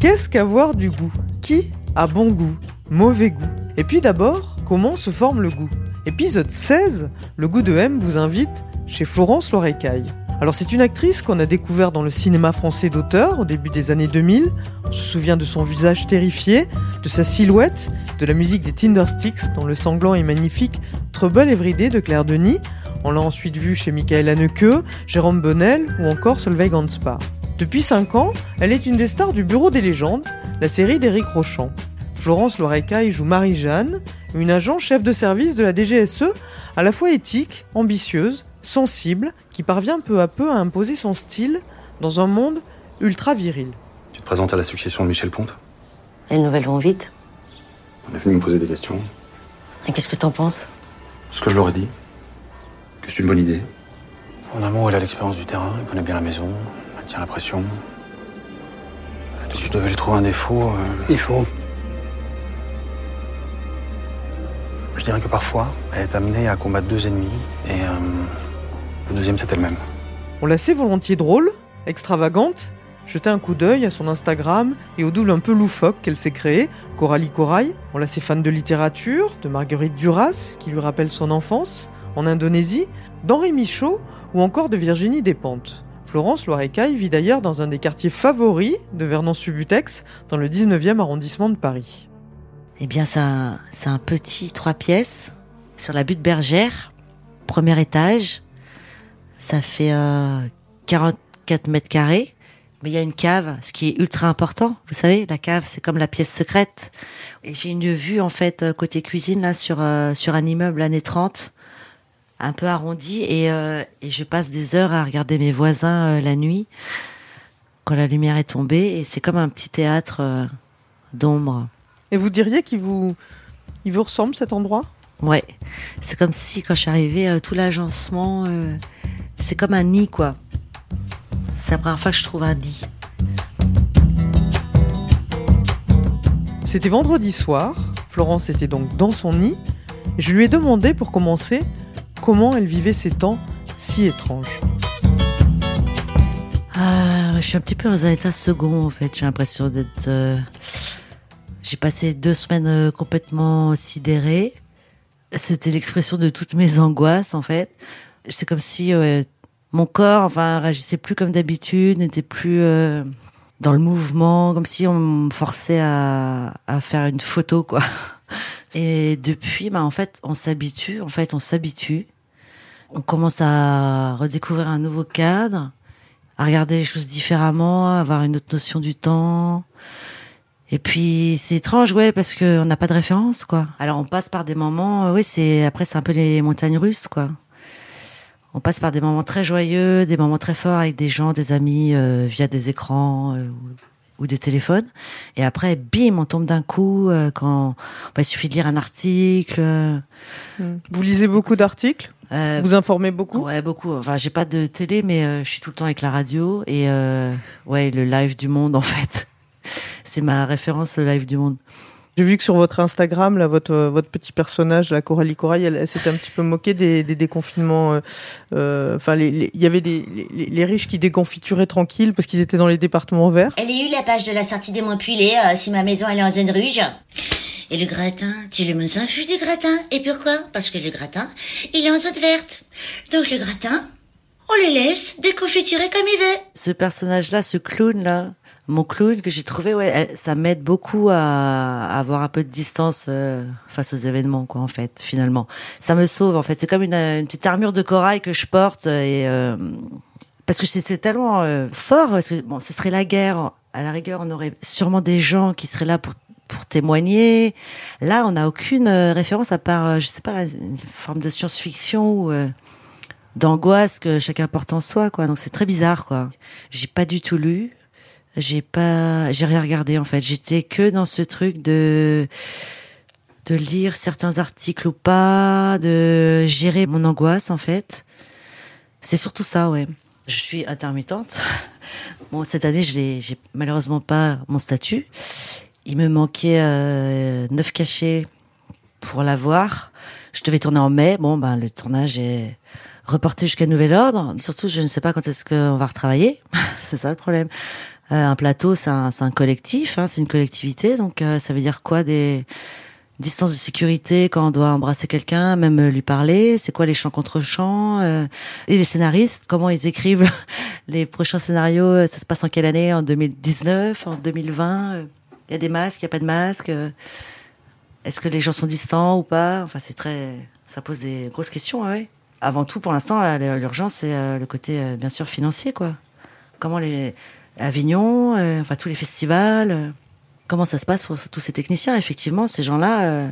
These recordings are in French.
Qu'est-ce qu'avoir du goût? Qui a bon goût? Mauvais goût? Et puis d'abord, comment se forme le goût? Épisode 16, le goût de M vous invite chez Florence Lorecaille. Alors c'est une actrice qu'on a découvert dans le cinéma français d'auteur au début des années 2000. On se souvient de son visage terrifié, de sa silhouette, de la musique des Tindersticks dans le sanglant et magnifique Trouble Everyday de Claire Denis. On l'a ensuite vu chez Michael Haneke, Jérôme Bonnel ou encore Solveig Ganspa. Depuis 5 ans, elle est une des stars du Bureau des légendes, la série d'Éric Rochant. Florence Lorecaille joue Marie-Jeanne, une agent chef de service de la DGSE, à la fois éthique, ambitieuse, sensible, qui parvient peu à peu à imposer son style dans un monde ultra viril. Tu te présentes à la succession de Michel Pompe Les nouvelles vont vite. On est venu me poser des questions. Et qu'est-ce que t'en penses? Ce que je leur ai dit. Que c'est une bonne idée. Mon amour, il a l'expérience du terrain, il connaît bien la maison, il tient la pression. Si je devais lui trouver un défaut, euh, Il faut. je dirais que parfois, elle est amenée à combattre deux ennemis, et euh, le deuxième, c'est elle-même. On la sait volontiers drôle, extravagante. Jetez un coup d'œil à son Instagram et au double un peu loufoque qu'elle s'est créé, Coralie Corail. On la sait fan de littérature, de Marguerite Duras, qui lui rappelle son enfance, en Indonésie, d'Henri Michaud ou encore de Virginie Despentes. Florence Loirecaille vit d'ailleurs dans un des quartiers favoris de Vernon-Subutex, dans le 19e arrondissement de Paris. Eh bien, c'est un, petit trois pièces sur la butte bergère, premier étage. Ça fait euh, 44 mètres carrés. Mais il y a une cave, ce qui est ultra important. Vous savez, la cave, c'est comme la pièce secrète. Et j'ai une vue, en fait, euh, côté cuisine, là, sur, euh, sur un immeuble années 30, un peu arrondi. Et, euh, et je passe des heures à regarder mes voisins euh, la nuit, quand la lumière est tombée. Et c'est comme un petit théâtre euh, d'ombre. Et vous diriez qu'il vous, il vous ressemble cet endroit? Ouais, c'est comme si quand je suis arrivée, tout l'agencement, c'est comme un nid, quoi. C'est la première fois que je trouve un nid. C'était vendredi soir, Florence était donc dans son nid, et je lui ai demandé pour commencer comment elle vivait ces temps si étranges. Ah, je suis un petit peu dans un état second, en fait. J'ai l'impression d'être. euh, J'ai passé deux semaines euh, complètement sidérée. C'était l'expression de toutes mes angoisses, en fait. C'est comme si euh, mon corps, enfin, réagissait plus comme d'habitude, n'était plus dans le mouvement, comme si on me forçait à, à faire une photo, quoi. Et depuis, bah, en fait, on s'habitue. En fait, on s'habitue. On commence à redécouvrir un nouveau cadre à regarder les choses différemment, à avoir une autre notion du temps. Et puis c'est étrange, ouais, parce que on n'a pas de référence, quoi. Alors on passe par des moments, euh, oui, c'est après c'est un peu les montagnes russes, quoi. On passe par des moments très joyeux, des moments très forts avec des gens, des amis euh, via des écrans euh, ou, des téléphones. Et après, bim, on tombe d'un coup euh, quand bah, il suffit de lire un article. euh, Vous lisez beaucoup d'articles euh, Vous informez beaucoup Ouais, beaucoup. Enfin, j'ai pas de télé, mais euh, je suis tout le temps avec la radio et euh, ouais, le live du monde en fait. C'est ma référence, le live du monde. J'ai vu que sur votre Instagram, là, votre, euh, votre petit personnage, la Coralie Corail, elle, elle s'était un petit peu moquée des, des déconfinements. euh, euh, Enfin, les- les- il y avait des, les, les riches qui déconfituraient tranquilles parce qu'ils étaient dans les départements verts. Elle est eu la page de la sortie des pilés, euh, si ma maison elle est en zone rouge? Et le gratin, tu le mets infus du gratin? Et pourquoi? Parce que le gratin, il est en zone verte. Donc le gratin, on le laisse déconfiturer comme il veut. Ce personnage-là, ce clown-là, mon clown que j'ai trouvé, ouais, ça m'aide beaucoup à, avoir un peu de distance euh, face aux événements, quoi, en fait, finalement. Ça me sauve, en fait. C'est comme une, euh, petite armure de corail que je porte euh, et parce que c'est tellement fort. Bon, ce serait la guerre. À la rigueur, on aurait sûrement des gens qui seraient là pour pour témoigner. Là, on n'a aucune référence à part, je sais pas, une forme de science-fiction ou d'angoisse que chacun porte en soi, quoi. Donc c'est très bizarre, quoi. J'ai pas du tout lu. J'ai pas, j'ai rien regardé en fait. J'étais que dans ce truc de de lire certains articles ou pas, de gérer mon angoisse en fait. C'est surtout ça, ouais. Je suis intermittente. Bon, cette année, j'ai j'ai malheureusement pas mon statut. Il me manquait euh, neuf cachets pour l'avoir. Je devais tourner en mai. Bon, ben le tournage est reporté jusqu'à nouvel ordre. Surtout, je ne sais pas quand est-ce qu'on va retravailler. c'est ça le problème. Euh, un plateau, c'est un, collectif, hein, c'est une collectivité. Donc, euh, ça veut dire quoi des distances de sécurité quand on doit embrasser quelqu'un, même euh, lui parler? C'est quoi les chants contre chants Et les scénaristes, comment ils écrivent les prochains scénarios? Ça se passe en quelle année? En 2019 En 2020 euh, Il y a des masques Il y a pas de masques? Est-ce que les gens sont distants ou pas? Enfin, c'est très, ça pose des grosses questions, ah ouais. Avant tout, pour l'instant, l'urgence c'est le côté bien sûr financier, quoi. Comment les Avignon, euh, enfin tous les festivals. euh, comment ça se passe pour tous ces techniciens Effectivement, ces gens-là, euh,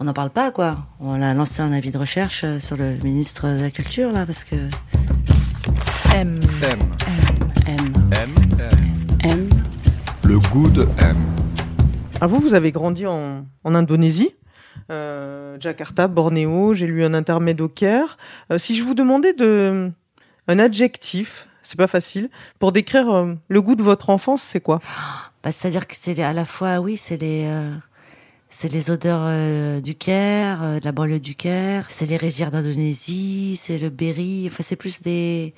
on n'en parle pas, quoi. On a lancé un avis de recherche sur le ministre de la Culture, là, parce que M, M. M, M. M. M. Le goût de M. Ah, vous, vous avez grandi en, en Indonésie euh, Jakarta, Bornéo, j'ai lu un intermède au Caire. Euh, si je vous demandais de un adjectif, c'est pas facile, pour décrire euh, le goût de votre enfance, c'est quoi? Bah, c'est-à-dire que c'est à la fois, oui, c'est les, euh, c'est les odeurs euh, du Caire, de la banlieue du Caire, c'est les rizières d'Indonésie, c'est le berry. Enfin, c'est plus des,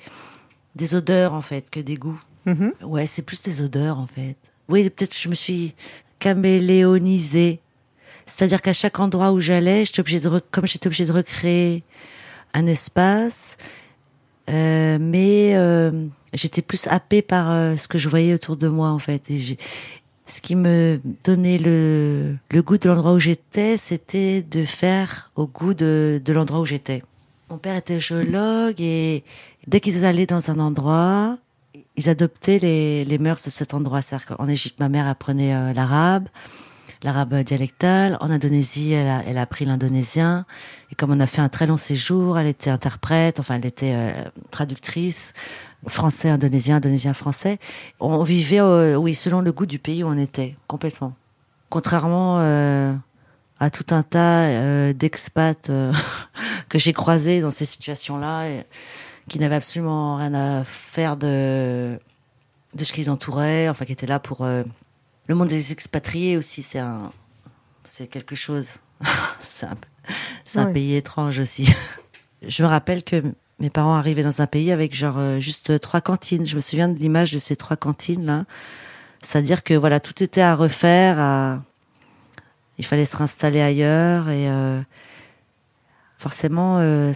des odeurs en fait que des goûts. Mhm. Ouais, c'est plus des odeurs en fait. Oui, peut-être que je me suis caméléonisée. C'est-à-dire qu'à chaque endroit où j'allais, j'étais obligée de, re- comme j'étais obligée de recréer un espace, euh, mais euh, j'étais plus happée par euh, ce que je voyais autour de moi en fait. Et ce qui me donnait le, le goût de l'endroit où j'étais, c'était de faire au goût de, de l'endroit où j'étais. Mon père était géologue et dès qu'ils allaient dans un endroit, ils adoptaient les, les mœurs de cet endroit. C'est-à-dire qu'en Égypte, ma mère apprenait euh, l'arabe, l'arabe dialectal. En Indonésie, elle a, elle a appris l'indonésien. Et comme on a fait un très long séjour, elle était interprète, enfin, elle était euh, traductrice, français, indonésien, indonésien, français. On vivait, oui, selon le goût du pays où on était, complètement. Contrairement euh, à tout un tas euh, d'expats que j'ai croisés dans ces situations-là, qui n'avaient absolument rien à faire de de ce qui les entourait, enfin qui étaient là pour le monde des expatriés aussi. C'est un, c'est quelque chose. c'est un, c'est un Ouais. pays étrange aussi. Je me rappelle que mes parents arrivaient dans un pays avec genre euh, juste trois cantines. Je me souviens de l'image de ces trois cantines là. C'est-à-dire que voilà, tout était à refaire. À... Il fallait se réinstaller ailleurs et euh, forcément, euh,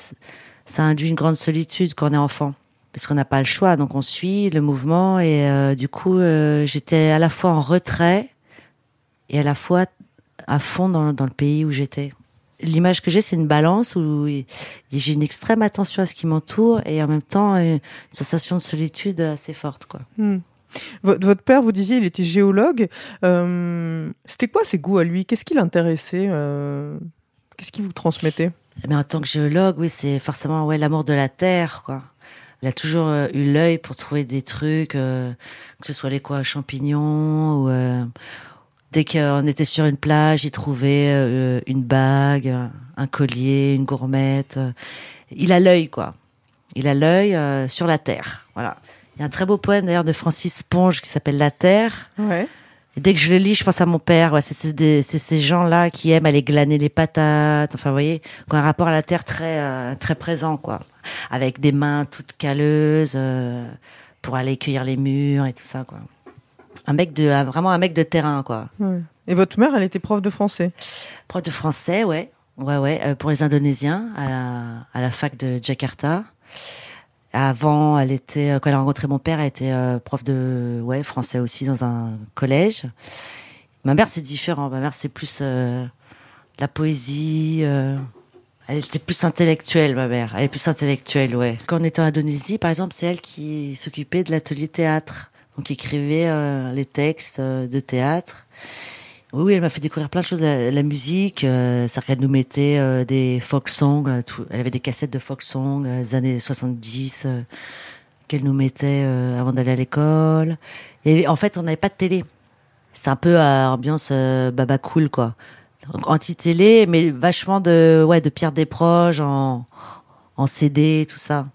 ça induit une grande solitude quand on est enfant parce qu'on n'a pas le choix. Donc on suit le mouvement et euh, du coup, euh, j'étais à la fois en retrait et à la fois à fond dans, dans le pays où j'étais. L'image que j'ai, c'est une balance où j'ai une extrême attention à ce qui m'entoure et en même temps euh, une sensation de solitude assez forte, quoi. Hmm. Votre, père, vous disiez, il était géologue. Euh, C'était quoi ses goûts à lui? Qu'est-ce qui l'intéressait Qu'est-ce qui vous transmettait? Mais en tant que géologue, oui, c'est forcément ouais l'amour de la terre, quoi. Il a toujours euh, eu l'œil pour trouver des trucs, euh, que ce soit les quoi champignons ou euh, dès qu'on était sur une plage, il trouvait euh, une bague, un collier, une gourmette. Il a l'œil, quoi. Il a l'œil euh, sur la terre, voilà. Il y a un très beau poème d'ailleurs de Francis Ponge qui s'appelle La Terre. Ouais. Et dès que je le lis, je pense à mon père. Ouais, c'est ces gens-là qui aiment aller glaner les patates. Enfin, vous voyez, qui ont un rapport à la terre très euh, très présent, quoi, avec des mains toutes calleuses euh, pour aller cueillir les murs et tout ça, quoi. Un mec de un- vraiment un mec de terrain, quoi. ouais. Et votre mère, elle était prof de français? Prof de français, ouais, ouais, ouais, euh, pour les Indonésiens à la à la fac de Jakarta. Avant, elle était, euh, quand elle a rencontré mon père, elle était euh, prof de ouais français aussi dans un collège. Ma mère, c'est différent. Ma mère, c'est plus la poésie. Elle était plus intellectuelle, ma mère. Elle est plus intellectuelle, ouais. Quand on était en Indonésie, par exemple, c'est elle qui s'occupait de l'atelier théâtre. Donc, écrivait euh, les textes euh, de théâtre. Oui, oui, elle m'a fait découvrir plein de choses, la, musique. Euh, C'est-à-dire qu'elle nous mettait euh, des folk songs. euh, tout- elle avait des cassettes de folk songs euh, des années 70, euh, qu'elle nous mettait euh, avant d'aller à l'école. Et en fait, on n'avait pas de télé. C'était un peu à ambiance baba cool, quoi. Donc, anti-télé, mais vachement de, ouais, de Pierre Desproges en, en CD, tout ça.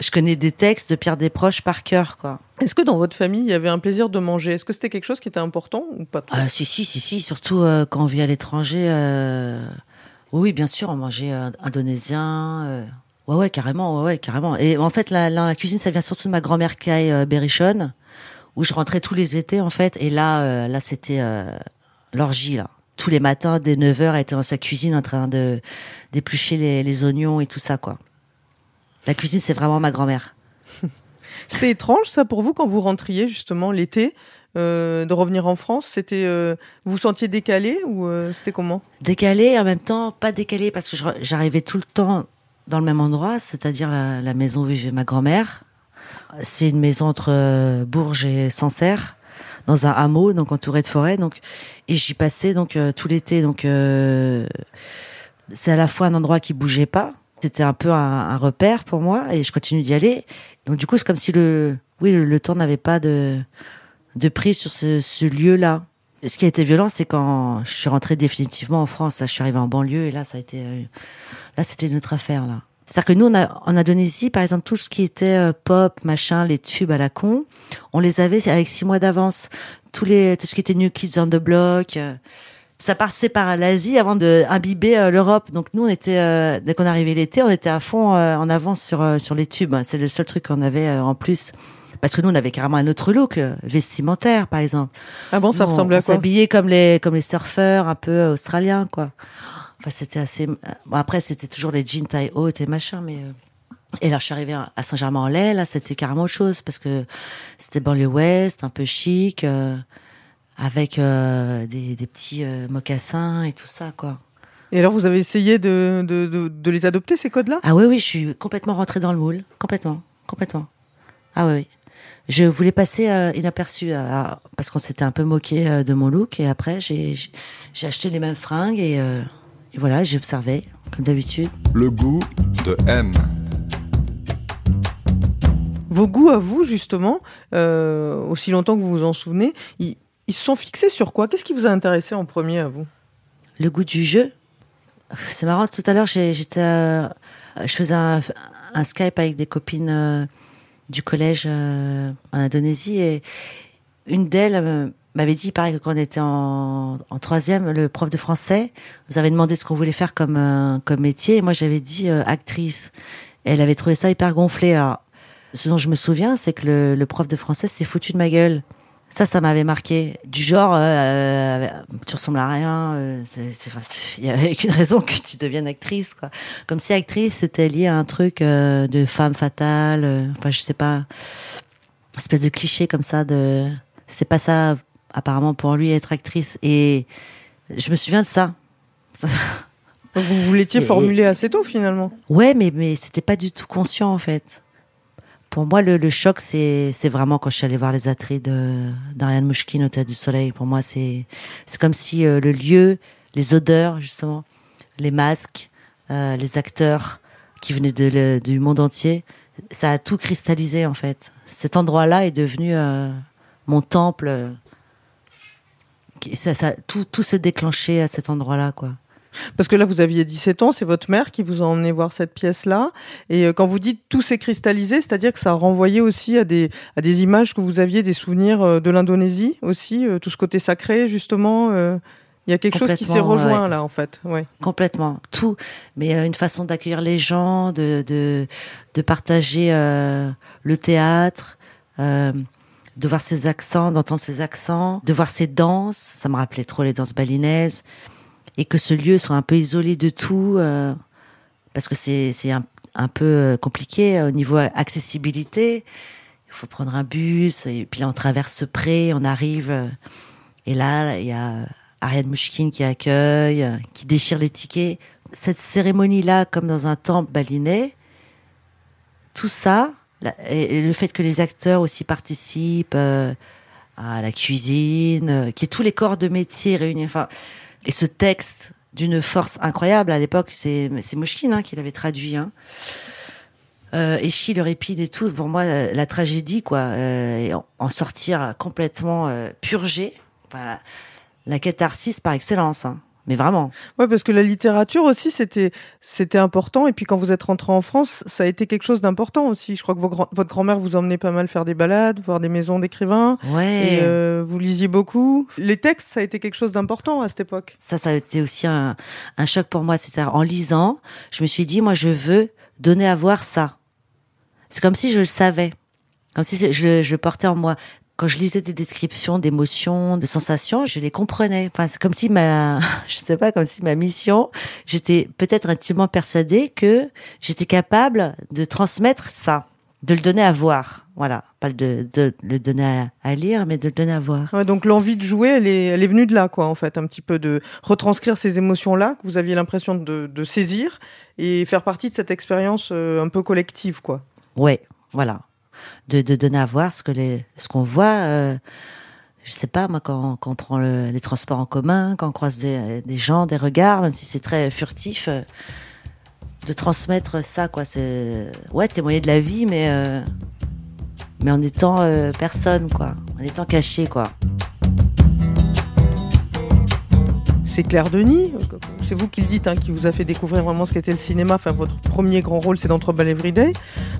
Je connais des textes de Pierre Desproges par cœur, quoi. Est-ce que dans votre famille, il y avait un plaisir de manger? Est-ce que c'était quelque chose qui était important ou pas trop? Ah, si, si, si, si, surtout euh, quand on vit à l'étranger. euh, Oui, bien sûr, on mangeait euh, indonésien. euh, Ouais, ouais, carrément, ouais, ouais, carrément. Et en fait, la, la, la cuisine, ça vient surtout de ma grand-mère Kai euh, Berrichonne, où je rentrais tous les étés, en fait. Et là, euh, là, c'était euh, l'orgie, là. Tous les matins, dès 9h, elle était dans sa cuisine en train de d'éplucher les, les oignons et tout ça, quoi. La cuisine, c'est vraiment ma grand-mère. C'était étrange ça pour vous quand vous rentriez justement l'été euh, de revenir en France? C'était euh, vous vous sentiez décalé ou euh, c'était comment? Décalé en même temps pas décalé parce que j'arrivais tout le temps dans le même endroit, c'est-à-dire la, la maison où vivait ma grand-mère. C'est une maison entre Bourges et Sancerre, dans un hameau, donc entouré de forêt. Donc, et j'y passais donc euh, tout l'été. Donc, euh, c'est à la fois un endroit qui bougeait pas. C'était un peu un, repère pour moi et je continue d'y aller. Donc, du coup, c'est comme si le, oui, le, temps n'avait pas de de prise sur ce, ce lieu-là. Ce qui a été violent, c'est quand je suis rentrée définitivement en France. Là, je suis arrivée en banlieue et là, ça a été, euh, là, c'était une autre affaire là. C'est-à-dire que nous, on a, en Indonésie, par exemple, tout ce qui était euh, pop, machin, les tubes à la con, on les avait avec six mois d'avance. Tous les, tout ce qui était New Kids on the Block, euh, ça passait par l'Asie avant de imbiber euh, l'Europe. Donc nous, on était, dès qu'on arrivait l'été, on était à fond en avance sur sur les tubes. C'est le seul truc qu'on avait en plus. Parce que nous, on avait carrément un autre look vestimentaire, par exemple. Avant ça Nous, ressemblait on à quoi? s'habillait comme les comme les surfeurs un peu australiens quoi. Enfin c'était assez. Bon, après c'était toujours les jeans taille haute et machin mais. euh, Et là je suis arrivée à Saint-Germain-en-Laye là c'était carrément autre chose parce que c'était banlieue ouest un peu chic euh, avec euh, des, des petits euh, mocassins et tout ça quoi. Et alors vous avez essayé de, de, de, de les adopter ces codes-là? Ah oui oui je suis complètement rentrée dans le moule complètement complètement. Ah oui oui. Je voulais passer euh, inaperçu euh, parce qu'on s'était un peu moqué euh, de mon look et après j'ai acheté les mêmes fringues et, euh, et voilà j'ai observé comme d'habitude. Le goût de M. Vos goûts à vous justement, euh, aussi longtemps que vous vous en souvenez, ils, ils se sont fixés sur quoi? Qu'est-ce qui vous a intéressé en premier à vous? Le goût du jeu? C'est marrant, tout à l'heure, j'ai- j'étais, euh, je faisais un, un Skype avec des copines euh, du collège euh, en Indonésie et une d'elles euh, m'avait dit, pareil, que quand on était en, en troisième, le prof de français nous avait demandé ce qu'on voulait faire comme, euh, comme métier et moi j'avais dit euh, actrice. Elle avait trouvé ça hyper gonflé. Alors, ce dont je me souviens, c'est que le, le prof de français s'est foutu de ma gueule. Ça, ça m'avait marqué. Du genre, euh, euh, tu ressembles à rien. euh, Il y avait qu'une raison que tu deviennes actrice, quoi. Comme si actrice c'était lié à un truc de femme fatale. enfin, je sais pas, espèce de cliché comme ça. De, c'est pas ça apparemment pour lui être actrice. Et je me souviens de ça. Ça- Vous vous l'étiez Et- formulé assez tôt finalement. Ouais, mais mais c'était pas du tout conscient en fait. Pour moi, le, le choc, c'est c'est vraiment quand je suis allée voir les attraits de d'Ariane Mouchkine au Théâtre du Soleil. Pour moi, c'est c'est comme si euh, le lieu, les odeurs justement, les masques, euh, les acteurs qui venaient de le- du monde entier, ça a tout cristallisé en fait. Cet endroit-là est devenu euh, mon temple. Qui- ça, ça, tout, tout s'est déclenché à cet endroit-là, quoi. Parce que là, vous aviez 17 ans, c'est votre mère qui vous a emmené voir cette pièce-là. Et euh, quand vous dites tout s'est cristallisé, c'est-à-dire que ça a renvoyé aussi à des, à des images que vous aviez, des souvenirs euh, de l'Indonésie aussi, euh, tout ce côté sacré, justement. Il y a quelque chose qui s'est rejoint ouais. là, en fait. Ouais. Complètement, tout. Mais euh, une façon d'accueillir les gens, de de, de partager euh, le théâtre, euh, de voir ses accents, d'entendre ses accents, de voir ses danses. Ça me rappelait trop les danses balinaises. Et que ce lieu soit un peu isolé de tout, euh, parce que c'est un, un peu euh, compliqué au niveau accessibilité. Il faut prendre un bus, et puis là, on traverse ce pré, on arrive, euh, et là, il y a Ariane Mouchkine qui accueille, euh, qui déchire les tickets. Cette cérémonie-là, comme dans un temple balinais, tout ça, et et le fait que les acteurs aussi participent euh, à la cuisine, euh, qui est tous les corps de métier réunis, enfin, et ce texte d'une force incroyable à l'époque, c'est c'est hein, qui l'avait traduit. Hein. euh, Échille, Eurépide et tout, pour moi, euh, la tragédie, quoi, euh, et en, sortir complètement purgé, voilà, la catharsis par excellence, hein. Mais vraiment. Ouais, parce que la littérature aussi, c'était c'était important. Et puis quand vous êtes rentré en France, ça a été quelque chose d'important aussi. Je crois que vos grand- votre grand-mère vous emmenait pas mal faire des balades, voir des maisons d'écrivains. Ouais. Et euh, vous lisiez beaucoup. Les textes, ça a été quelque chose d'important à cette époque. Ça, ça a été aussi un, un choc pour moi. C'est-à-dire, en lisant, je me suis dit, moi, je veux donner à voir ça. C'est comme si je le savais. Comme si je le portais en moi. Quand je lisais des descriptions d'émotions, de sensations, je les comprenais. Enfin, c'est comme si ma, je sais pas, comme si ma mission, j'étais peut-être intimement persuadée que j'étais capable de transmettre ça, de le donner à voir. Voilà. Pas de, de le donner à, à lire, mais de le donner à voir. Ouais, donc l'envie de jouer, elle est, elle est venue de là, quoi, en fait, un petit peu de retranscrire ces émotions-là que vous aviez l'impression de, de saisir et faire partie de cette expérience euh, un peu collective, quoi. Ouais, voilà. De, de donner à voir ce que les, ce qu'on voit. Euh, je sais pas moi quand, quand on prend le- les transports en commun, quand on croise des, des gens, des regards, même si c'est très furtif, euh, de transmettre ça quoi. C'est ouais témoigner de la vie, mais euh, mais en étant euh, personne quoi, en étant caché quoi. C'est Claire Denis, c'est vous qui le dites, hein, qui vous a fait découvrir vraiment ce qu'était le cinéma. Enfin, votre premier grand rôle, c'est dans Trouble Every Day,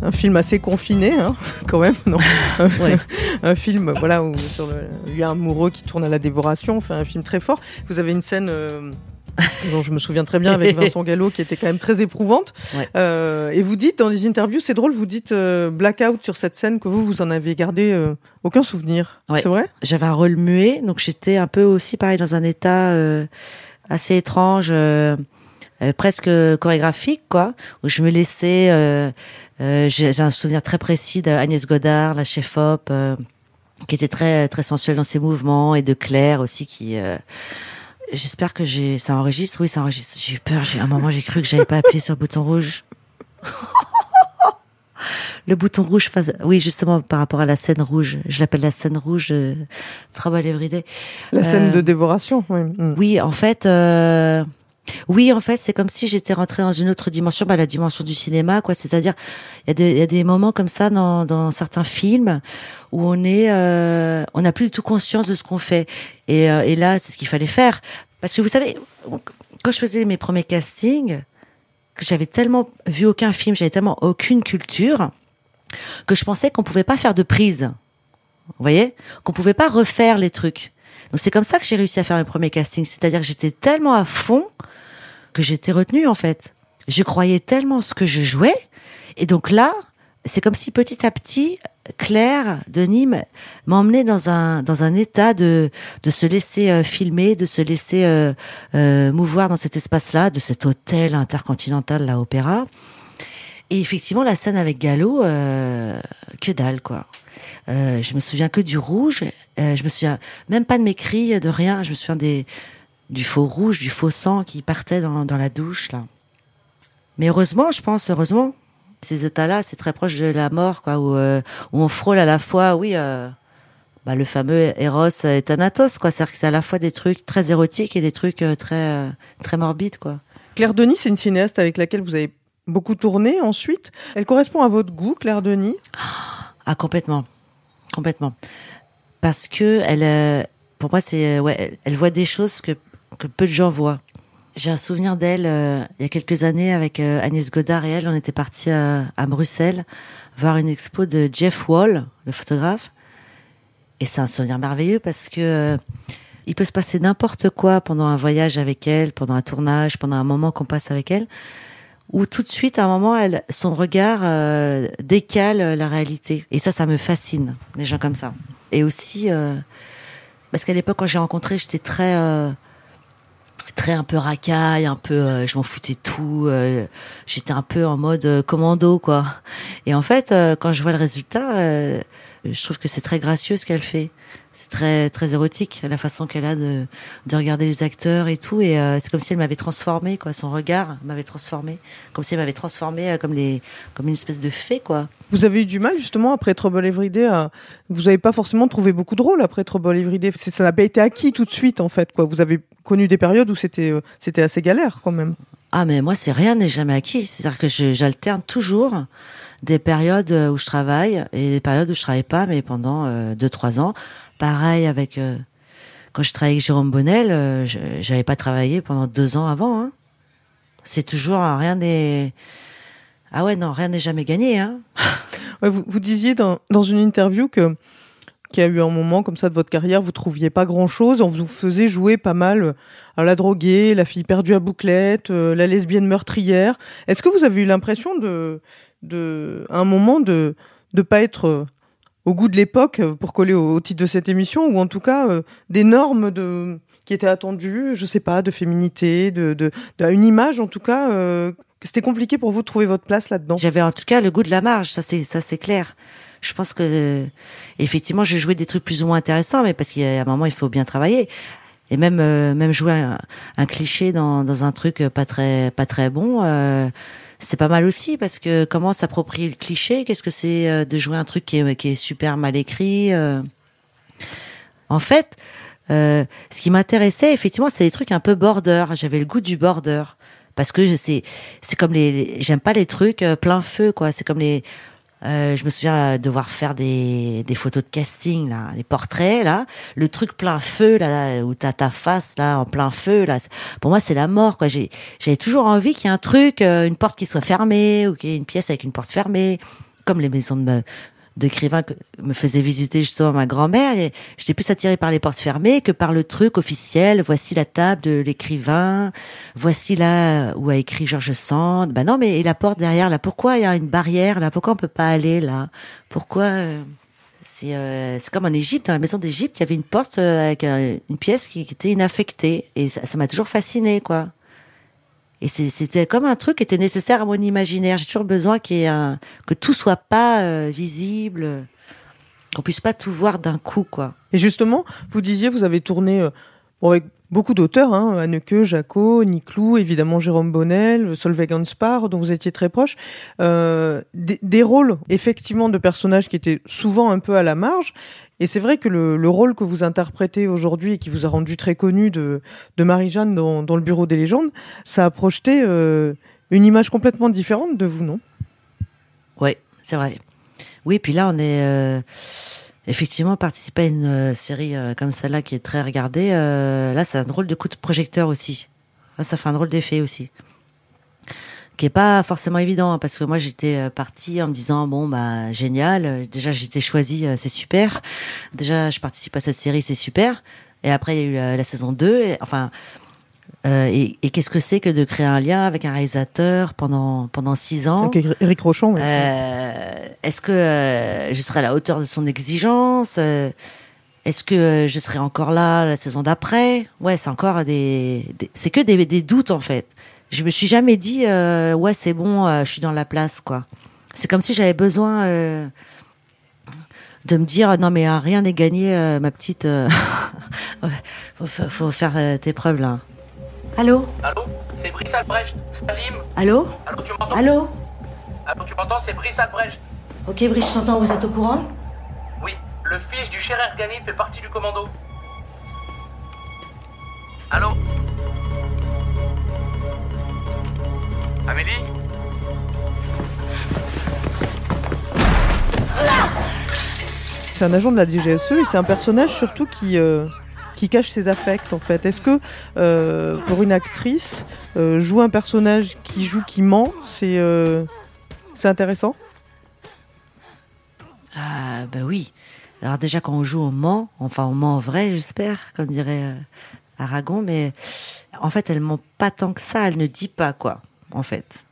un film assez confiné, hein, quand même. Non un, Ouais. un film, voilà, où sur le, lui amoureux qui tourne à la dévoration. Enfin, un film très fort. Vous avez une scène. euh, dont je me souviens très bien avec Vincent Gallo qui était quand même très éprouvante Ouais. Euh, et vous dites dans les interviews c'est drôle vous dites euh, blackout sur cette scène que vous vous en avez gardé euh, aucun souvenir Ouais. c'est vrai? J'avais un rôle muet, donc j'étais un peu aussi pareil dans un état euh, assez étrange, euh, euh, presque chorégraphique, quoi, où je me laissais. euh, euh, j'ai un souvenir très précis d'Agnès Godard, la chef op, euh, qui était très très sensuelle dans ses mouvements, et de Claire aussi qui. Euh, J'espère que j'ai ça enregistre. Oui, ça enregistre. J'ai eu peur. J'ai à un moment j'ai cru que j'avais pas appuyé sur le bouton rouge. Le bouton rouge face... Oui, justement, par rapport à la scène rouge. Je l'appelle la scène rouge de Trouble Every Day. la scène Euh, de dévoration oui. Mm. Oui, en fait... euh, Oui, en fait, c'est comme si j'étais rentrée dans une autre dimension, bah, la dimension du cinéma, quoi. C'est-à-dire, il y, y a des moments comme ça dans, dans certains films où on est, euh, on n'a plus du tout conscience de ce qu'on fait. Et, euh, et là, c'est ce qu'il fallait faire, parce que vous savez, quand je faisais mes premiers castings, j'avais tellement vu aucun film, j'avais tellement aucune culture que je pensais qu'on pouvait pas faire de prise. Vous voyez, qu'on pouvait pas refaire les trucs. Donc c'est comme ça que j'ai réussi à faire mes premiers castings, c'est-à-dire que j'étais tellement à fond que j'étais retenue en fait. Je croyais tellement ce que je jouais et donc là, c'est comme si petit à petit Claire Denis m- m'emmenait dans un dans un état de de se laisser euh, filmer, de se laisser euh, euh, mouvoir dans cet espace-là, de cet hôtel intercontinental, la Opéra. Et effectivement, la scène avec Gallo, que dalle quoi. Je me souviens que du rouge. Je me souviens même pas de mes cris, de rien. Je me souviens des du faux rouge, du faux sang qui partait dans, dans la douche là. Mais heureusement, je pense, heureusement, ces états-là, c'est très proche de la mort, quoi, où, euh, où on frôle à la fois, oui, euh, bah, le fameux Eros et Thanatos, quoi. C'est-à-dire que c'est à la fois des trucs très érotiques et des trucs euh, très très morbides, quoi. Claire Denis, c'est une cinéaste avec laquelle vous avez beaucoup tourné ensuite. Elle correspond à votre goût, Claire Denis? Ah, complètement. Complètement. Parce que elle, pour moi, c'est, ouais, elle, elle voit des choses que, que peu de gens voient. J'ai un souvenir d'elle euh, il y a quelques années avec euh, Agnès Godard et elle. On était partis à, Bruxelles voir une expo de Jeff Wall, le photographe. Et c'est un souvenir merveilleux parce que euh, il peut se passer n'importe quoi pendant un voyage avec elle, pendant un tournage, pendant un moment qu'on passe avec elle, où tout de suite, à un moment, son regard décale la réalité. Et ça, ça me fascine, les gens comme ça. Et aussi, parce qu'à l'époque, quand j'ai rencontré, j'étais très, très un peu racaille, un peu, euh, je m'en foutais tout. euh, j'étais un peu en mode euh, commando, quoi. Et en fait, euh, quand je vois le résultat, euh, je trouve que c'est très gracieux ce qu'elle fait. C'est très très érotique la façon qu'elle a de de regarder les acteurs et tout et euh, c'est comme si elle m'avait transformé quoi son regard m'avait transformé comme si elle m'avait transformé euh, comme les comme une espèce de fée quoi Vous avez eu du mal justement après Trouble Every Day. à- Vous n'avez pas forcément trouvé beaucoup de rôles après Trouble Every Day. C'est- Ça n'a pas été acquis tout de suite en fait. Quoi. Vous avez connu des périodes où c'était euh, c'était assez galère quand même. ah mais moi c'est rien n'est jamais acquis c'est à dire que j'alterne toujours des périodes euh, où je travaille et des périodes où je travaille pas, mais pendant euh, deux trois ans. Pareil avec euh, quand je travaillais avec Jérôme Bonnel, euh, j'avais pas travaillé pendant deux ans avant. Hein. C'est toujours euh, rien n'est. Ah ouais non rien n'est jamais gagné. Hein. Ouais, vous, vous disiez dans, dans une interview que qu'il y a eu un moment comme ça de votre carrière, vous trouviez pas grand-chose, on vous faisait jouer pas mal euh, à la droguée, la fille perdue à bouclette, euh, la lesbienne meurtrière. Est-ce que vous avez eu l'impression de, de, à un moment de de pas être euh, au goût de l'époque euh, pour coller au, titre de cette émission, ou en tout cas euh, des normes de qui étaient attendues, je sais pas, de féminité, de, de, image en tout cas. euh, c'était compliqué pour vous de trouver votre place là-dedans. J'avais en tout cas le goût de la marge, ça c'est ça c'est clair. Je pense que effectivement j'ai joué des trucs plus ou moins intéressants, mais parce qu'à un moment il faut bien travailler. Et même euh, même jouer un, un cliché dans, dans un truc pas très pas très bon, euh, c'est pas mal aussi parce que comment s'approprier le cliché? Qu'est-ce que c'est euh, de jouer un truc qui est, qui est super mal écrit euh? En fait, euh, ce qui m'intéressait effectivement, c'est des trucs un peu border. J'avais le goût du border parce que c'est c'est comme les, j'aime pas les trucs plein feu quoi. C'est comme les euh, je me souviens euh, devoir faire des, des photos de casting là, les portraits là, le truc plein feu là où t'as ta face là en plein feu là. Pour moi c'est la mort quoi. J'ai j'avais toujours envie qu'il y ait un truc, euh, une porte qui soit fermée ou qu'il y ait une pièce avec une porte fermée, comme les maisons de d'écrivains que me faisait visiter justement ma grand-mère. Et J'étais plus attirée par les portes fermées que par le truc officiel. Voici la table de l'écrivain. Voici là où a écrit Georges Sand. Ben non, mais et la porte derrière là Pourquoi il y a une barrière là? Pourquoi on peut pas aller là? Pourquoi euh, C'est euh, comme en Égypte, dans la maison d'Égypte, il y avait une porte euh, avec une pièce qui, qui était inaffectée. Et ça m'a toujours fasciné, quoi. Et c'était comme un truc qui était nécessaire à mon imaginaire. J'ai toujours besoin que tout soit pas euh, visible, qu'on puisse pas tout voir d'un coup, quoi. Et justement, vous disiez, vous avez tourné euh, beaucoup d'auteurs, hein, Anneke, Jaco, Niclou, évidemment Jérôme Bonnel, Solveig Hanspar, dont vous étiez très proche. Euh, des, des rôles, effectivement, de personnages qui étaient souvent un peu à la marge. Et c'est vrai que le, le rôle que vous interprétez aujourd'hui et qui vous a rendu très connu de, de Marie-Jeanne dans, dans Le Bureau des légendes, ça a projeté euh, une image complètement différente de vous, non? Oui, c'est vrai. Oui, puis là, on est euh, effectivement participé à une euh, série euh, comme celle-là qui est très regardée. euh, là, c'est un drôle de coup de projecteur aussi. Là, ça fait un drôle d'effet aussi. Qui est pas forcément évident, hein, parce que moi, j'étais partie en me disant, bon, bah, génial. Déjà, j'étais choisie, c'est super. Déjà, je participe à cette série, c'est super. Et après, il y a eu la, saison 2. et- enfin, euh, et, et qu'est-ce que c'est que de créer un lien avec un réalisateur pendant, pendant six ans Avec Éric Rochon. oui. euh, Est-ce que euh, je serai à la hauteur de son exigence Euh, Est-ce que euh, je serai encore là la saison d'après? Ouais, c'est encore des, des- c'est que des, des doutes en fait. Je me suis jamais dit euh, ouais c'est bon, euh, je suis dans la place quoi. C'est comme si j'avais besoin euh, de me dire non mais rien n'est gagné euh, ma petite. euh, faut, fa- faut faire tes preuves là. Allô Allô C'est Brice Albrecht. Salim Allô Allô, tu m'entends Allô Allô, tu m'entends C'est Brice Albrecht. Ok Brice, je t'entends, vous êtes au courant Oui, le fils du cher Ergani fait partie du commando. Allô Amélie C'est un agent de la DGSE et c'est un personnage surtout qui, euh, qui cache ses affects en fait. Est-ce que euh, pour une actrice, euh, jouer un personnage qui joue, qui ment, c'est euh, intéressant? Ah, bah oui. Alors déjà, quand on joue au Mans, enfin, on ment en vrai, j'espère, comme dirait euh, Aragon, mais en fait, elle ment pas tant que ça, elle ne dit pas, quoi, en fait.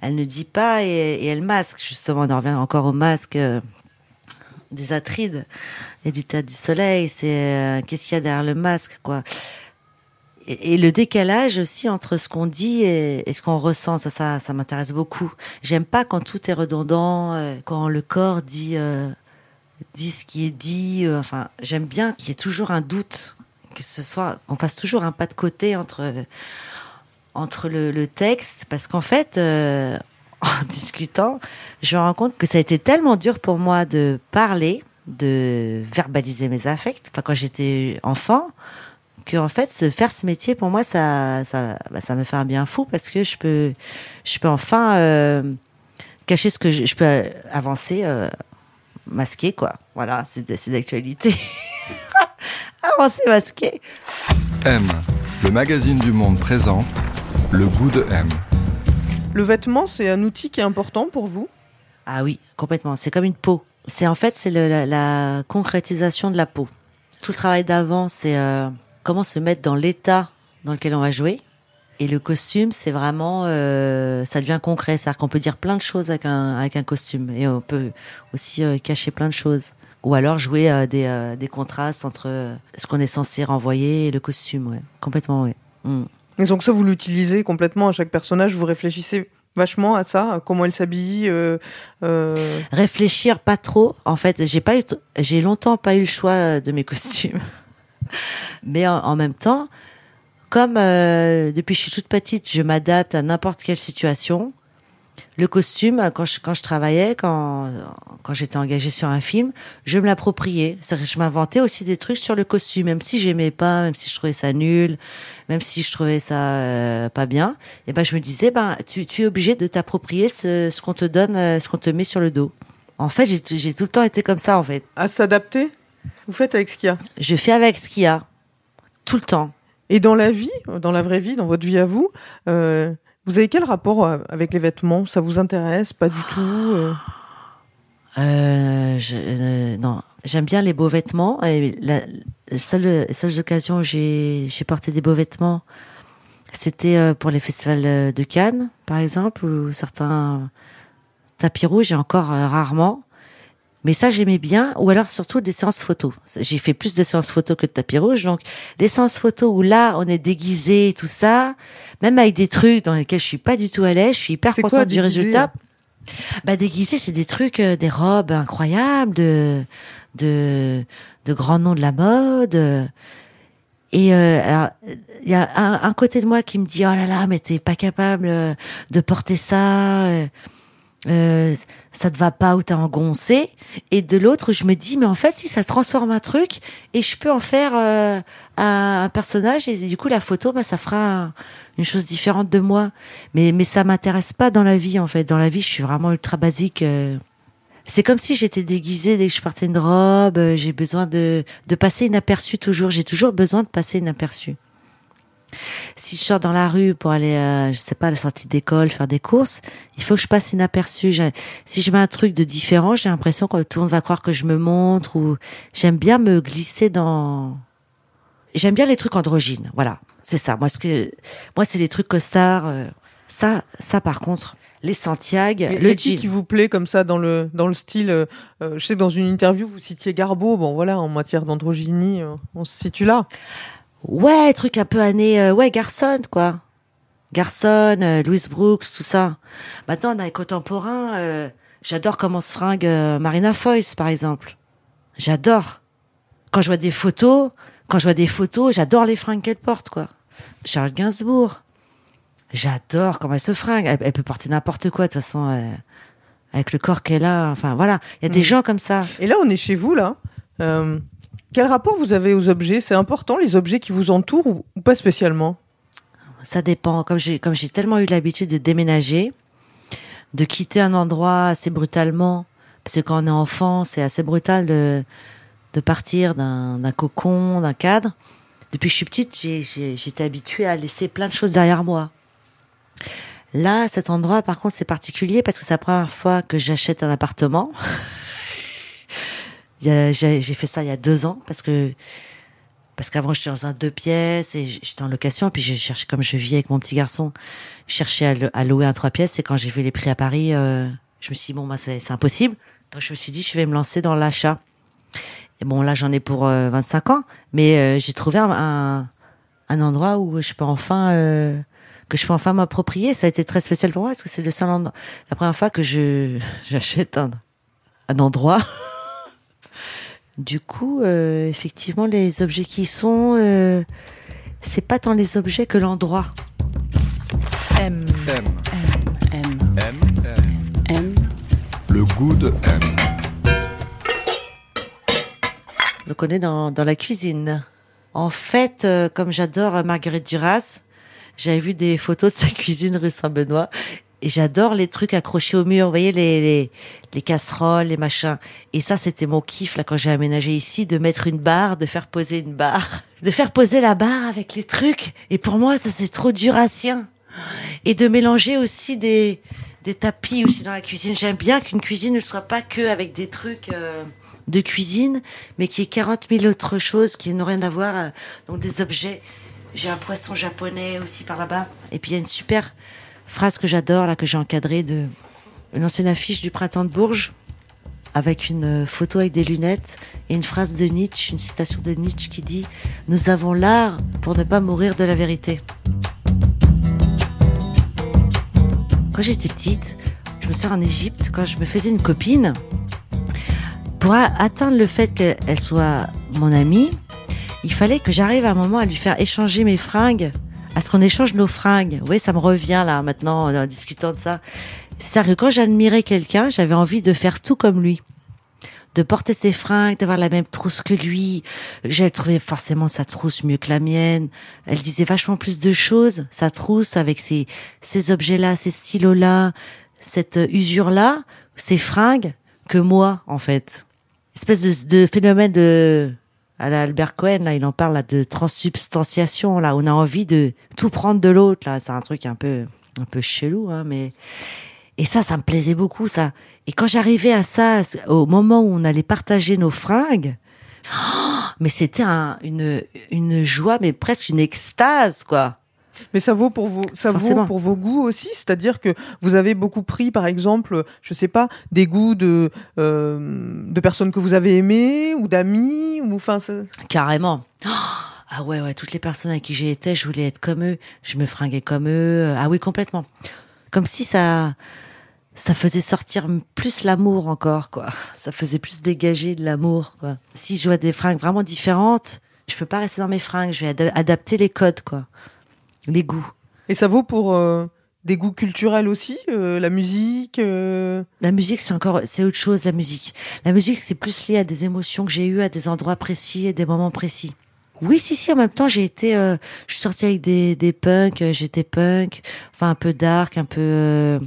Elle ne dit pas et, et elle masque, justement, on en revient encore au masque des Atrides et du tas du soleil, c'est euh, qu'est-ce qu'il y a derrière le masque, quoi. Et, le décalage aussi entre ce qu'on dit et, ce qu'on ressent, ça, ça, ça m'intéresse beaucoup. J'aime pas quand tout est redondant, euh, quand le corps dit, euh, dit ce qui est dit. enfin, j'aime bien qu'il y ait toujours un doute, que ce soit qu'on fasse toujours un pas de côté entre entre le, texte, parce qu'en fait, en discutant, je me rends compte que ça a été tellement dur pour moi de parler, de verbaliser mes affects, enfin quand j'étais enfant, que en fait, se faire ce métier pour moi, ça, ça, bah, ça me fait un bien fou parce que je peux, je peux enfin euh, cacher ce que je, je peux euh, avancer, euh, masquer, quoi. Voilà, c'est d'actualité. avancer, masquer. M, le magazine du monde présente le goût de M. Le vêtement, c'est un outil qui est important pour vous? Ah oui, complètement. C'est comme une peau. C'est en fait c'est la, concrétisation de la peau. Tout le travail d'avant, c'est euh, comment se mettre dans l'état dans lequel on va jouer. Et le costume, c'est vraiment, euh, ça devient concret. C'est-à-dire qu'on peut dire plein de choses avec un costume et on peut aussi euh, cacher plein de choses. Ou alors jouer des contrastes entre ce qu'on est censé renvoyer et le costume. Complètement. Ouais. Mm. Et donc ça, vous l'utilisez complètement à chaque personnage, vous réfléchissez vachement à ça, à comment elle s'habille. euh, euh, réfléchir pas trop. En fait, j'ai pas j'ai longtemps pas eu le choix euh, de mes costumes. Mais en, même temps, comme depuis que je suis toute petite, je m'adapte à n'importe quelle situation. Le costume, quand je, quand je travaillais, quand, quand j'étais engagée sur un film, je me l'appropriais. C'est-à-dire que je m'inventais aussi des trucs sur le costume, même si j'aimais pas, même si je trouvais ça nul, même si je trouvais ça euh, pas bien. Et ben, je me disais, ben, tu, tu es obligé de t'approprier ce, ce qu'on te donne, euh, ce qu'on te met sur le dos. En fait, j'ai tout le temps été comme ça, en fait. à s'adapter? Vous faites avec ce qu'il y a? Je fais avec ce qu'il y a. Tout le temps. Et dans la vie, dans la vraie vie, dans votre vie à vous, euh, vous avez quel rapport euh, avec les vêtements? Ça vous intéresse? Pas du tout euh? Euh, non, j'aime bien les beaux vêtements. Et la, la seule, les seules occasions où j'ai porté des beaux vêtements, c'était pour les festivals de Cannes, par exemple, ou certains tapis rouges, et encore rarement. Mais ça, j'aimais bien, ou alors surtout des séances photos. J'ai fait plus de séances photos que de tapis rouge, donc les séances photos où là, on est déguisé et tout ça, même avec des trucs dans lesquels je suis pas du tout à l'aise, je suis hyper contente du résultat. Bah déguisé, c'est des trucs, euh, des robes incroyables, de de de grands noms de la mode. euh. Et euh, alors, il y a un, un côté de moi qui me dit oh là là, mais t'es pas capable euh, de porter ça. Euh, ça te va pas ou t'es engoncé et de l'autre je me dis mais en fait si ça transforme un truc et je peux en faire euh, un, un personnage et du coup la photo bah ça fera un- une chose différente de moi. Mais mais ça m'intéresse pas dans la vie en fait. Dans la vie je suis vraiment ultra basique euh. c'est comme si j'étais déguisée dès que je portais une robe euh, j'ai besoin de de passer inaperçu toujours. J'ai toujours besoin de passer inaperçu si je sors dans la rue pour aller, euh, je sais pas, à la sortie d'école, faire des courses, il faut que je passe inaperçu. Si je mets un truc de différent, j'ai l'impression que tout le monde va croire que je me montre ou j'aime bien me glisser dans. J'aime bien les trucs androgynes. Voilà, c'est ça. Moi, ce que, moi, c'est les trucs costards. euh, Ça, ça, par contre, les Santiago, le jean. qui vous plaît comme ça dans le dans le style euh, Je sais que dans une interview vous citiez Garbo. Bon voilà, en matière d'androgynie, euh, on se situe là. Ouais, truc un peu année, euh, ouais, Garçon, quoi. Garçon, euh, Louis Brooks, tout ça. Maintenant, dans les contemporains, euh, j'adore comment se fringue euh, Marina Foïs, par exemple. J'adore. Quand je vois des photos, quand je vois des photos, j'adore les fringues qu'elle porte, quoi. Charles Gainsbourg. J'adore comment elle se fringue. Elle, elle peut porter n'importe quoi, de toute façon, euh, avec le corps qu'elle a. Enfin, voilà. Il y a des Mm. gens comme ça. Et là, on est chez vous là. Euh, quel rapport vous avez aux objets? C'est important les objets qui vous entourent ou, pas spécialement? Ça dépend. Comme j'ai tellement eu l'habitude de déménager, de quitter un endroit assez brutalement, parce que quand on est enfant, c'est assez brutal de de partir d'un cocon, d'un cadre. Depuis que je suis petite, j'ai- j'étais habituée à laisser plein de choses derrière moi. Là, cet endroit, par contre, c'est particulier parce que c'est la première fois que j'achète un appartement. J'ai fait ça il y a deux ans parce que parce qu'avant j'étais dans un deux pièces et j'étais en location. Puis j'ai cherché comme je vis avec mon petit garçon je cherchais à, louer un trois pièces. Et quand j'ai vu les prix à Paris euh, je me suis dit bon bah c'est impossible. Donc je me suis dit je vais me lancer dans l'achat. Et bon là j'en ai pour euh, 25 ans. Mais euh, j'ai trouvé un, un un endroit où je peux enfin euh, que je peux enfin m'approprier. Ça a été très spécial pour moi parce que c'est le seul endroit la première fois que je j'achète un un endroit du coup, euh, effectivement, les objets qui y sont, euh, c'est pas tant les objets que l'endroit. M. M. M. M. M. M. M. Le goût de M. Donc on est dans, dans la cuisine. En fait, euh, comme j'adore Marguerite Duras, j'avais vu des photos de sa cuisine rue Saint-Benoît Et j'adore les trucs accrochés au mur. Vous voyez, les, les, les casseroles, les machins. Et ça, c'était mon kiff, là, quand j'ai aménagé ici, de mettre une barre, de faire poser une barre, de faire poser la barre avec les trucs. Et pour moi, ça, c'est trop durassien. Et de mélanger aussi des, des tapis aussi dans la cuisine. J'aime bien qu'une cuisine ne soit pas que avec des trucs euh, de cuisine, mais qu'il y ait 40 000 autres choses qui n'ont rien à voir. euh, donc des objets. J'ai un poisson japonais aussi par là-bas. Et puis il y a une super phrase que j'adore, là, que j'ai encadrée de une ancienne affiche du printemps de Bourges avec une euh, photo avec des lunettes et une phrase de Nietzsche, une citation de Nietzsche qui dit Nous avons l'art pour ne pas mourir de la vérité. Quand j'étais petite, je me souviens en Égypte, quand je me faisais une copine, pour atteindre le fait qu'elle soit mon amie, il fallait que j'arrive à un moment à lui faire échanger mes fringues, à ce qu'on échange nos fringues. Voyez, ça me revient là maintenant en discutant de ça. C'est-à-dire que quand j'admirais quelqu'un, j'avais envie de faire tout comme lui. De porter ses fringues, d'avoir la même trousse que lui. J'avais trouvé forcément sa trousse mieux que la mienne. Elle disait vachement plus de choses, sa trousse avec ses, ces objets-là, ces stylos-là, cette usure-là, ces fringues, que moi, en fait. Espèce de, de phénomène de, Albert Cohen, là, il en parle, là, de transsubstantiation, là. On a envie de tout prendre de l'autre, là. C'est un truc un peu, un peu chelou, hein, mais, et ça, ça me plaisait beaucoup, ça. Et quand j'arrivais à ça, au moment où on allait partager nos fringues, oh, mais c'était un, une, une joie, mais presque une extase, quoi. Mais ça vaut pour vos, ça vaut pour vos goûts aussi, c'est-à-dire que vous avez beaucoup pris, par exemple, je sais pas, des goûts de euh, de personnes que vous avez aimées ou d'amis ou enfin. Carrément. Oh, Ah ouais, ouais, toutes les personnes avec qui j'ai été, je voulais être comme eux, je me fringuais comme eux. Ah oui, complètement. Comme si ça, ça faisait sortir plus l'amour encore, quoi. Ça faisait plus dégager de l'amour, quoi. Si je vois des fringues vraiment différentes, je peux pas rester dans mes fringues, je vais ada- adapter les codes, quoi. Les goûts. Et ça vaut pour euh, des goûts culturels aussi, euh, la musique. euh, La musique, c'est encore, c'est autre chose, la musique. La musique, c'est plus lié à des émotions que j'ai eues, à des endroits précis et des moments précis. Oui, si, si, en même temps, j'ai été, je suis sortie avec des, des punks, j'étais punk, enfin, un peu dark, un peu,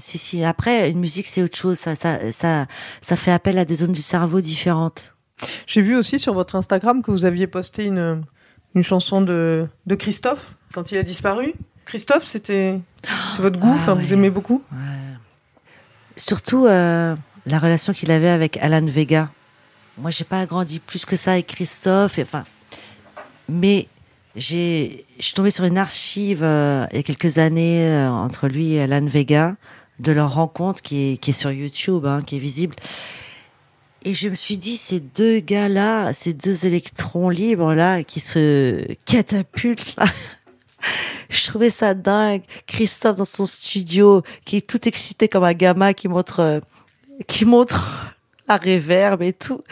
si, si. Après, une musique, c'est autre chose, ça, ça, ça, ça fait appel à des zones du cerveau différentes. J'ai vu aussi sur votre Instagram que vous aviez posté une une chanson de de Christophe quand il a disparu. Christophe, c'était c'est votre goût, Ah ouais. vous aimez beaucoup. Surtout, euh, la relation qu'il avait avec Alan Vega. Moi, j'ai pas grandi plus que ça avec Christophe, et, enfin, mais j'ai, je suis tombée sur une archive euh, il y a quelques années euh, entre lui et Alan Vega de leur rencontre qui est, qui est sur YouTube, hein, qui est visible. Et je me suis dit, ces deux gars-là, ces deux électrons libres là, qui se catapultent là, je trouvais ça dingue. Christophe dans son studio, qui est tout excité comme un gamin qui montre, euh, qui montre la réverb et tout.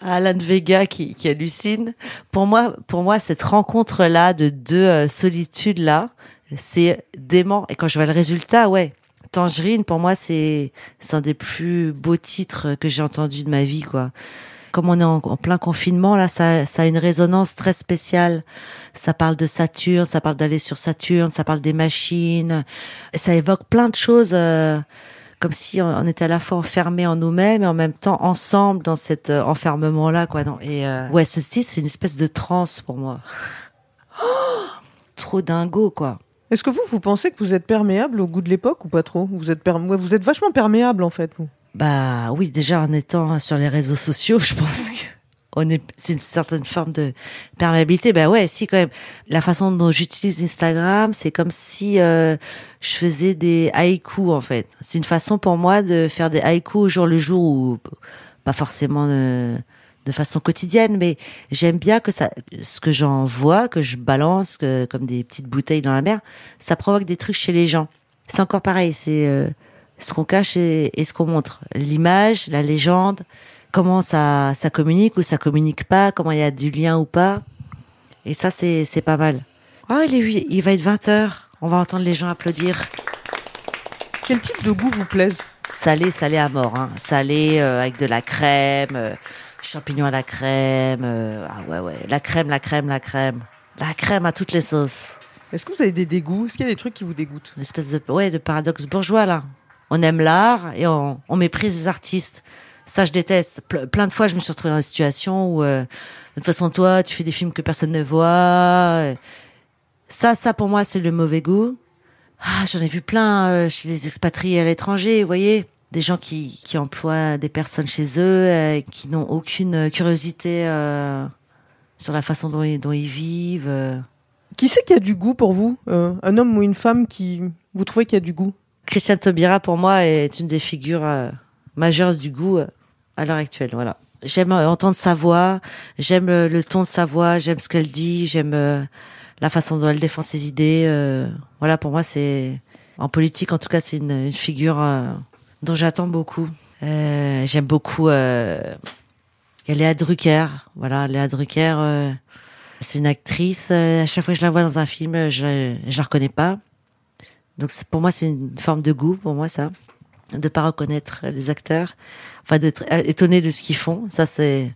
Alan Vega qui, qui hallucine. Pour moi, pour moi, cette rencontre-là de deux euh, solitudes-là, c'est dément. Et quand je vois le résultat, ouais. Tangerine, pour moi, c'est, un des plus beaux titres que j'ai entendu de ma vie, quoi. Comme on est en, en plein confinement, là, ça, ça a une résonance très spéciale. Ça parle de Saturne, ça parle d'aller sur Saturne, ça parle des machines. Ça évoque plein de choses, euh, comme si on, on était à la fois enfermés en nous-mêmes et en même temps ensemble dans cet euh, enfermement-là, quoi. Non. Et euh, ouais, ce titre, c'est une espèce de transe pour moi. Oh Trop dingo, quoi. Est-ce que vous vous pensez que vous êtes perméable au goût de l'époque ou pas trop? Vous êtes per- vous êtes vachement perméable en fait. Vous. Bah oui, déjà en étant sur les réseaux sociaux, je pense que on est, c'est une certaine forme de perméabilité. Bah ouais, si quand même. La façon dont j'utilise Instagram, c'est comme si euh, je faisais des haïkus en fait. C'est une façon pour moi de faire des haïkus au jour le jour ou pas forcément de façon quotidienne, mais j'aime bien que ça, ce que j'en vois, que je balance que, comme des petites bouteilles dans la mer, ça provoque des trucs chez les gens. C'est encore pareil, c'est euh, ce qu'on cache et, et ce qu'on montre. L'image, la légende, comment ça, ça communique ou ça communique pas, comment il y a du lien ou pas. Et ça, c'est, c'est pas mal. Ah, il est huit- il va être 20 heures. On va entendre les gens applaudir. Quel type de goût vous plaise? Salé, salé à mort. Hein. Salé euh, avec de la crème, euh, champignons à la crème. euh, ah ouais, ouais. La crème, la crème, la crème. La crème à toutes les sauces. Est-ce que vous avez des dégoûts? Est-ce qu'il y a des trucs qui vous dégoûtent? Une espèce de, ouais, de paradoxe bourgeois, là. On aime l'art et on, on méprise les artistes. Ça, je déteste. Ple- plein de fois, je me suis retrouvée dans des situations où, euh, de toute façon, toi, tu fais des films que personne ne voit. Ça, ça, pour moi, c'est le mauvais goût. Ah, j'en ai vu plein euh, chez les expatriés à l'étranger, vous voyez. Des gens qui, qui emploient des personnes chez eux, euh, qui n'ont aucune curiosité euh, sur la façon dont ils, dont ils vivent. euh. Qui c'est qui a du goût pour vous Un homme ou une femme qui vous trouvez qui a du goût? Christiane Taubira, pour moi, est une des figures euh, majeures du goût euh, à l'heure actuelle. Voilà. J'aime euh, entendre sa voix, j'aime le ton de sa voix, j'aime ce qu'elle dit, j'aime la façon dont elle défend ses idées. voilà, pour moi, c'est en politique, en tout cas, c'est une, une figure dont j'attends beaucoup. Euh, j'aime beaucoup. Euh, il Léa Drucker. Voilà, Léa Drucker. euh, c'est une actrice. euh, à chaque fois que je la vois dans un film, je je la reconnais pas. Donc pour moi, c'est une forme de goût, pour moi, ça. De pas reconnaître les acteurs. Enfin, d'être étonné de ce qu'ils font. Ça, c'est,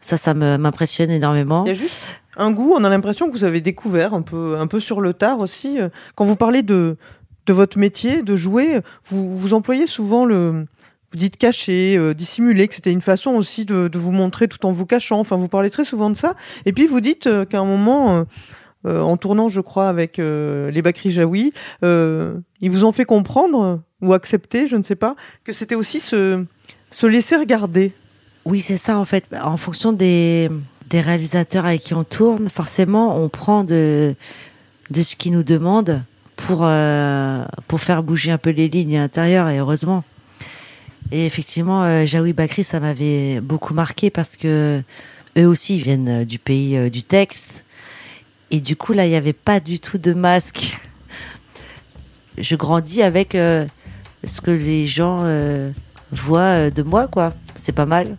ça, ça m'impressionne énormément. Il y a juste un goût, on a l'impression que vous avez découvert un peu, un peu sur le tard aussi. Quand vous parlez de, de votre métier, de jouer, vous, vous employez souvent le. Vous dites cacher, euh, dissimuler, que c'était une façon aussi de, de vous montrer tout en vous cachant. Enfin, vous parlez très souvent de ça. Et puis vous dites euh, qu'à un moment, euh, euh, en tournant, je crois, avec les Bakri Jaoui, ils vous ont fait comprendre ou accepter, je ne sais pas, que c'était aussi se, se laisser regarder. Oui, c'est ça en fait. En fonction des, des réalisateurs avec qui on tourne, forcément, on prend de, de ce qu'ils nous demandent pour, euh, pour faire bouger un peu les lignes à l'intérieur, et heureusement. Et effectivement, euh, Jaoui Bakri, ça m'avait beaucoup marqué parce que eux aussi viennent euh, du pays euh, du texte. Et du coup, là, il n'y avait pas du tout de masque. Je grandis avec euh, ce que les gens euh, voient de moi, quoi. C'est pas mal.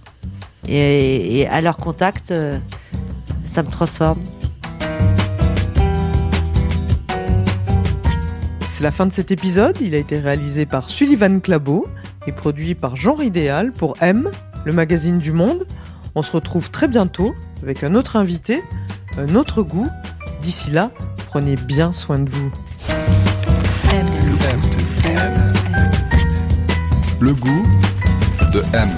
Et, à leur contact, ça me transforme. C'est la fin de cet épisode. Il a été réalisé par Sullivan Clabot et produit par Genre Idéal pour M, le magazine du monde. On se retrouve très bientôt avec un autre invité, un autre goût. D'ici là, prenez bien soin de vous. Le goût de M.